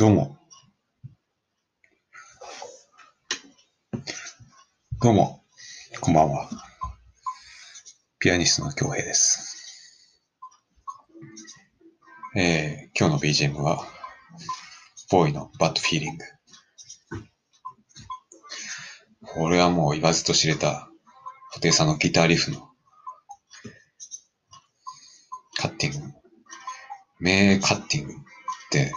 どうも。どうも、こんばんは。ピアニストの京平です。えー、今日の BGM は、ボーイのバッドフィーリング。これはもう言わずと知れた、布袋さんのギターリフの、カッティング。名カッティングって、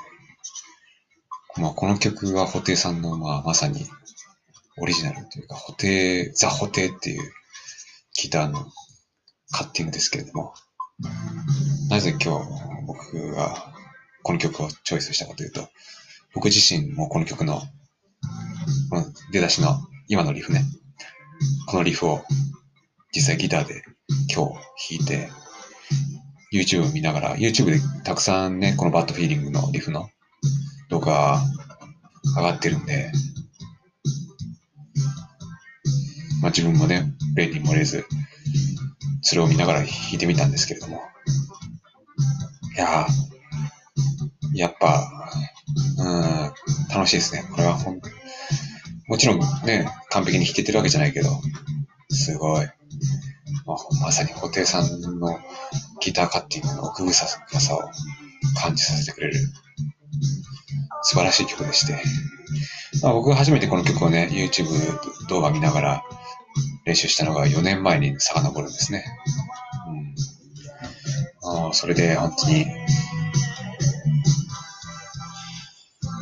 まあ、この曲は布袋さんの、まあ、まさにオリジナルというか、布袋、ザ・布袋っていうギターのカッティングですけれども、なぜ今日僕がこの曲をチョイスしたかというと、僕自身もこの曲の、この出だしの今のリフね、このリフを実際ギターで今日弾いて、YouTube を見ながら、YouTube でたくさんね、このバッドフィーリングのリフの動画が上がってるんで、まあ自分もね、例に漏れず、それを見ながら弾いてみたんですけれども、いやー、やっぱ、うん、楽しいですね。これはほん、もちろんね、完璧に弾けてるわけじゃないけど、すごい。まあ、まさに布袋さんのギターカッティングの奥深さを感じさせてくれる素晴らしい曲でして、まあ、僕が初めてこの曲をね、YouTube 動画見ながら練習したのが4年前に遡るんですね。うん、あそれで本当に、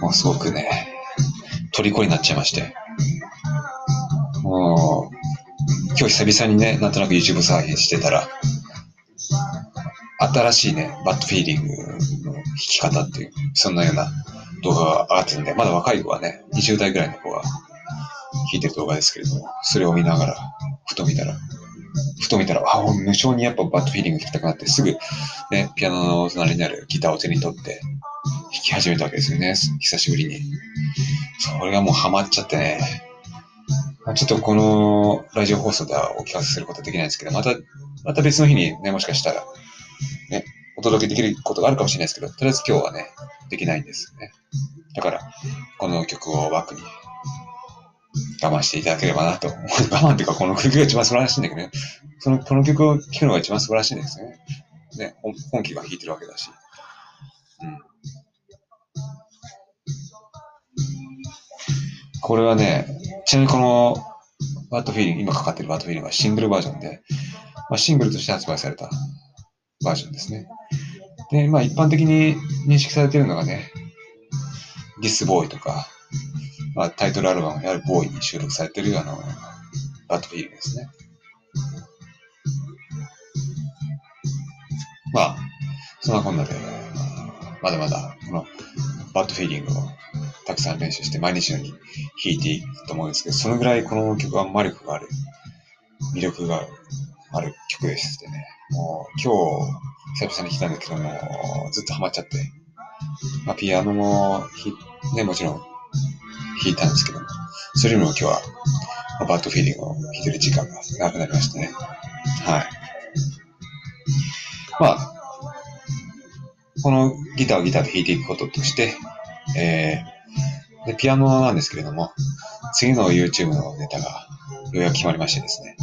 もうすごくね、虜になっちゃいまして、もう、今日久々にね、なんとなく YouTube 再現してたら、新しいね、バッドフィーリングの弾き方っていう、そんなような動画が上がってるんで、まだ若い子はね、20代ぐらいの子が弾いてる動画ですけれども、それを見ながら、ふと見たら、ふと見たら、あ、もう無性にやっぱバッドフィーリング弾きたくなって、すぐね、ピアノの隣にあるギターを手に取って弾き始めたわけですよね、久しぶりに。それがもうハマっちゃってね、ちょっとこのラジオ放送ではお聞かせすることはできないんですけど、また、また別の日にね、もしかしたら、ね、お届けできることがあるかもしれないですけど、とりあえず今日はね、できないんですよね。だから、この曲をバックに我慢していただければなと。我慢っていうか、この曲が一番素晴らしいんだけどね。その、この曲を聴くのが一番素晴らしいんですね。ね、本本気が弾いてるわけだし。うん。これはね、ちなみにこの、バッドフィーリング、今かかってるバッドフィーリングはシングルバージョンで、まあ、シングルとして発売されたバージョンですね。で、まあ一般的に認識されているのがね、ディスボーイとか、まあ、タイトルアルバムであるボーイに収録されているあの、バッドフィーリングですね。まあ、そんなこんなで、まだまだこのバッドフィーリングをたくさん練習して毎日のように弾いていくと思うんですけど、そのぐらいこの曲は魔力がある、魅力がある曲でしてね。もう今日久々に弾いたんだけども、ずっとハマっちゃって、まあ、ピアノも、ね、もちろん弾いたんですけども、それよりも今日は、まあバッドフィーリングを弾いてる時間が長くなりましたね。はい。まあ、このギターをギターで弾いていくこととして、えー、で、ピアノなんですけれども、次の YouTube のネタがようやく決まりましてですね、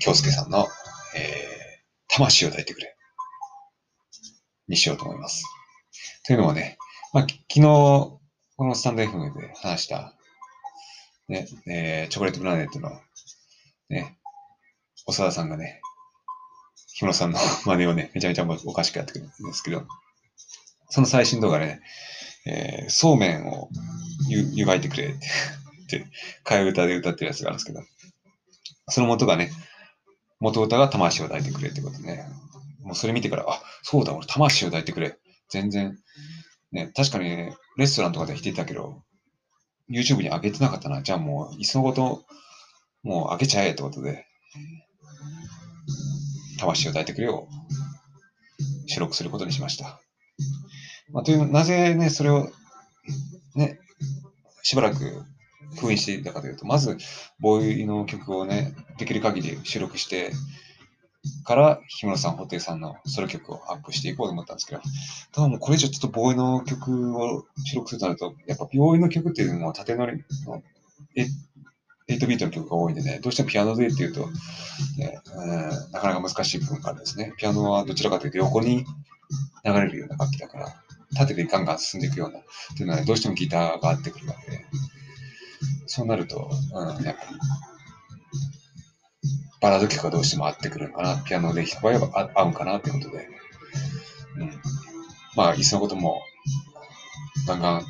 京介さんの、えー、魂を抱いてくれ。にしようと思います。というのもね、まあ、昨日、このスタンド FM で話した、ね、えー、チョコレートプラネットの、ね、長田さんがね、木村さんの 真似をね、めちゃめちゃおかしくやってくるんですけど、その最新動画でね、えー、そうめんをゆ湯がいてくれって、って替え歌で歌ってるやつがあるんですけど、その元がね、元歌が魂を抱いてくれってことね。もうそれ見てから、あ、そうだ、俺魂を抱いてくれ。全然、ね、確かにね、レストランとかで弾いてたけど、YouTube に上げてなかったな。じゃあもう、いっそのこと、もう上げちゃえってことで、魂を抱いてくれを収録することにしました。まあ、という、なぜね、それを、ね、しばらく封印していたかというと、まず、ボーイの曲をね、できる限り収録して、から氷室さん、布袋さんのソロ曲をアップしていこうと思ったんですけど、ただもうこれ以上ちょっとボーイの曲を収録するとなると、やっぱボーイの曲っていうのは縦乗りの8ビートの曲が多いんでね、どうしてもピアノでっていうと、ねうん、なかなか難しい部分があるんですね。ピアノはどちらかというと横に流れるような楽器だから、縦でガンガン進んでいくような、っていうのは、ね、どうしてもギターが合ってくるわけで、そうなると、うん、やっぱり、バラード曲がどうしても合ってくるのかな、ピアノで弾く場合は合うんかなってことで、うん。まあ、いっそのことも、ガンガン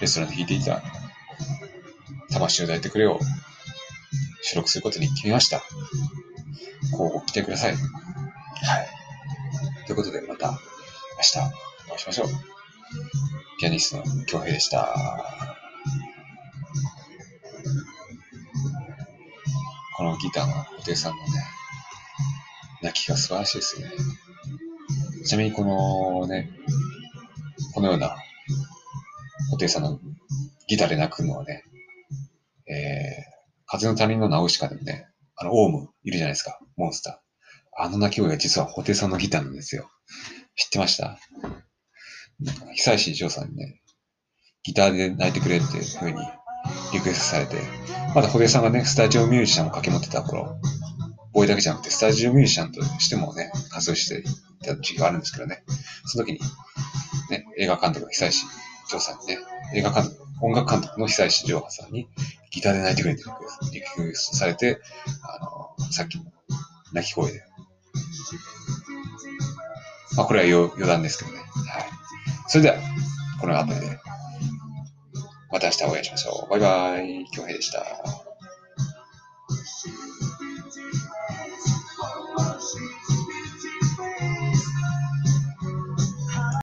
レストランで弾いていた魂を抱いてくれを収録することに決めました。こうご期待ください。はい。ということで、また明日お会いしましょう。ピアニストの京平でした。このギターの布袋さんのね、泣きが素晴らしいですね。ちなみにこのね、このような布袋さんのギターで泣くのはね、えー、風の谷のナウシカでもね、あの、オウムいるじゃないですか、モンスター。あの鳴き声が実は布袋さんのギターなんですよ。知ってました？久石譲さんにね、ギターで泣いてくれっていう風にリクエストされて、まだ布袋さんがね、スタジオミュージシャンを掛け持ってた頃、ボーイだけじゃなくて、スタジオミュージシャンとしてもね、活動していた時期があるんですけどね、その時に、ね、映画監督の久石譲さんにね、映画監督、音楽監督の久石譲さんに、ギターで泣いてくれってリクエストされて、あの、さっきの泣き声で。まあ、これは余談ですけどね。はい。それでは、この後で、また明日お会いしましょう。バイバイ。京平でした。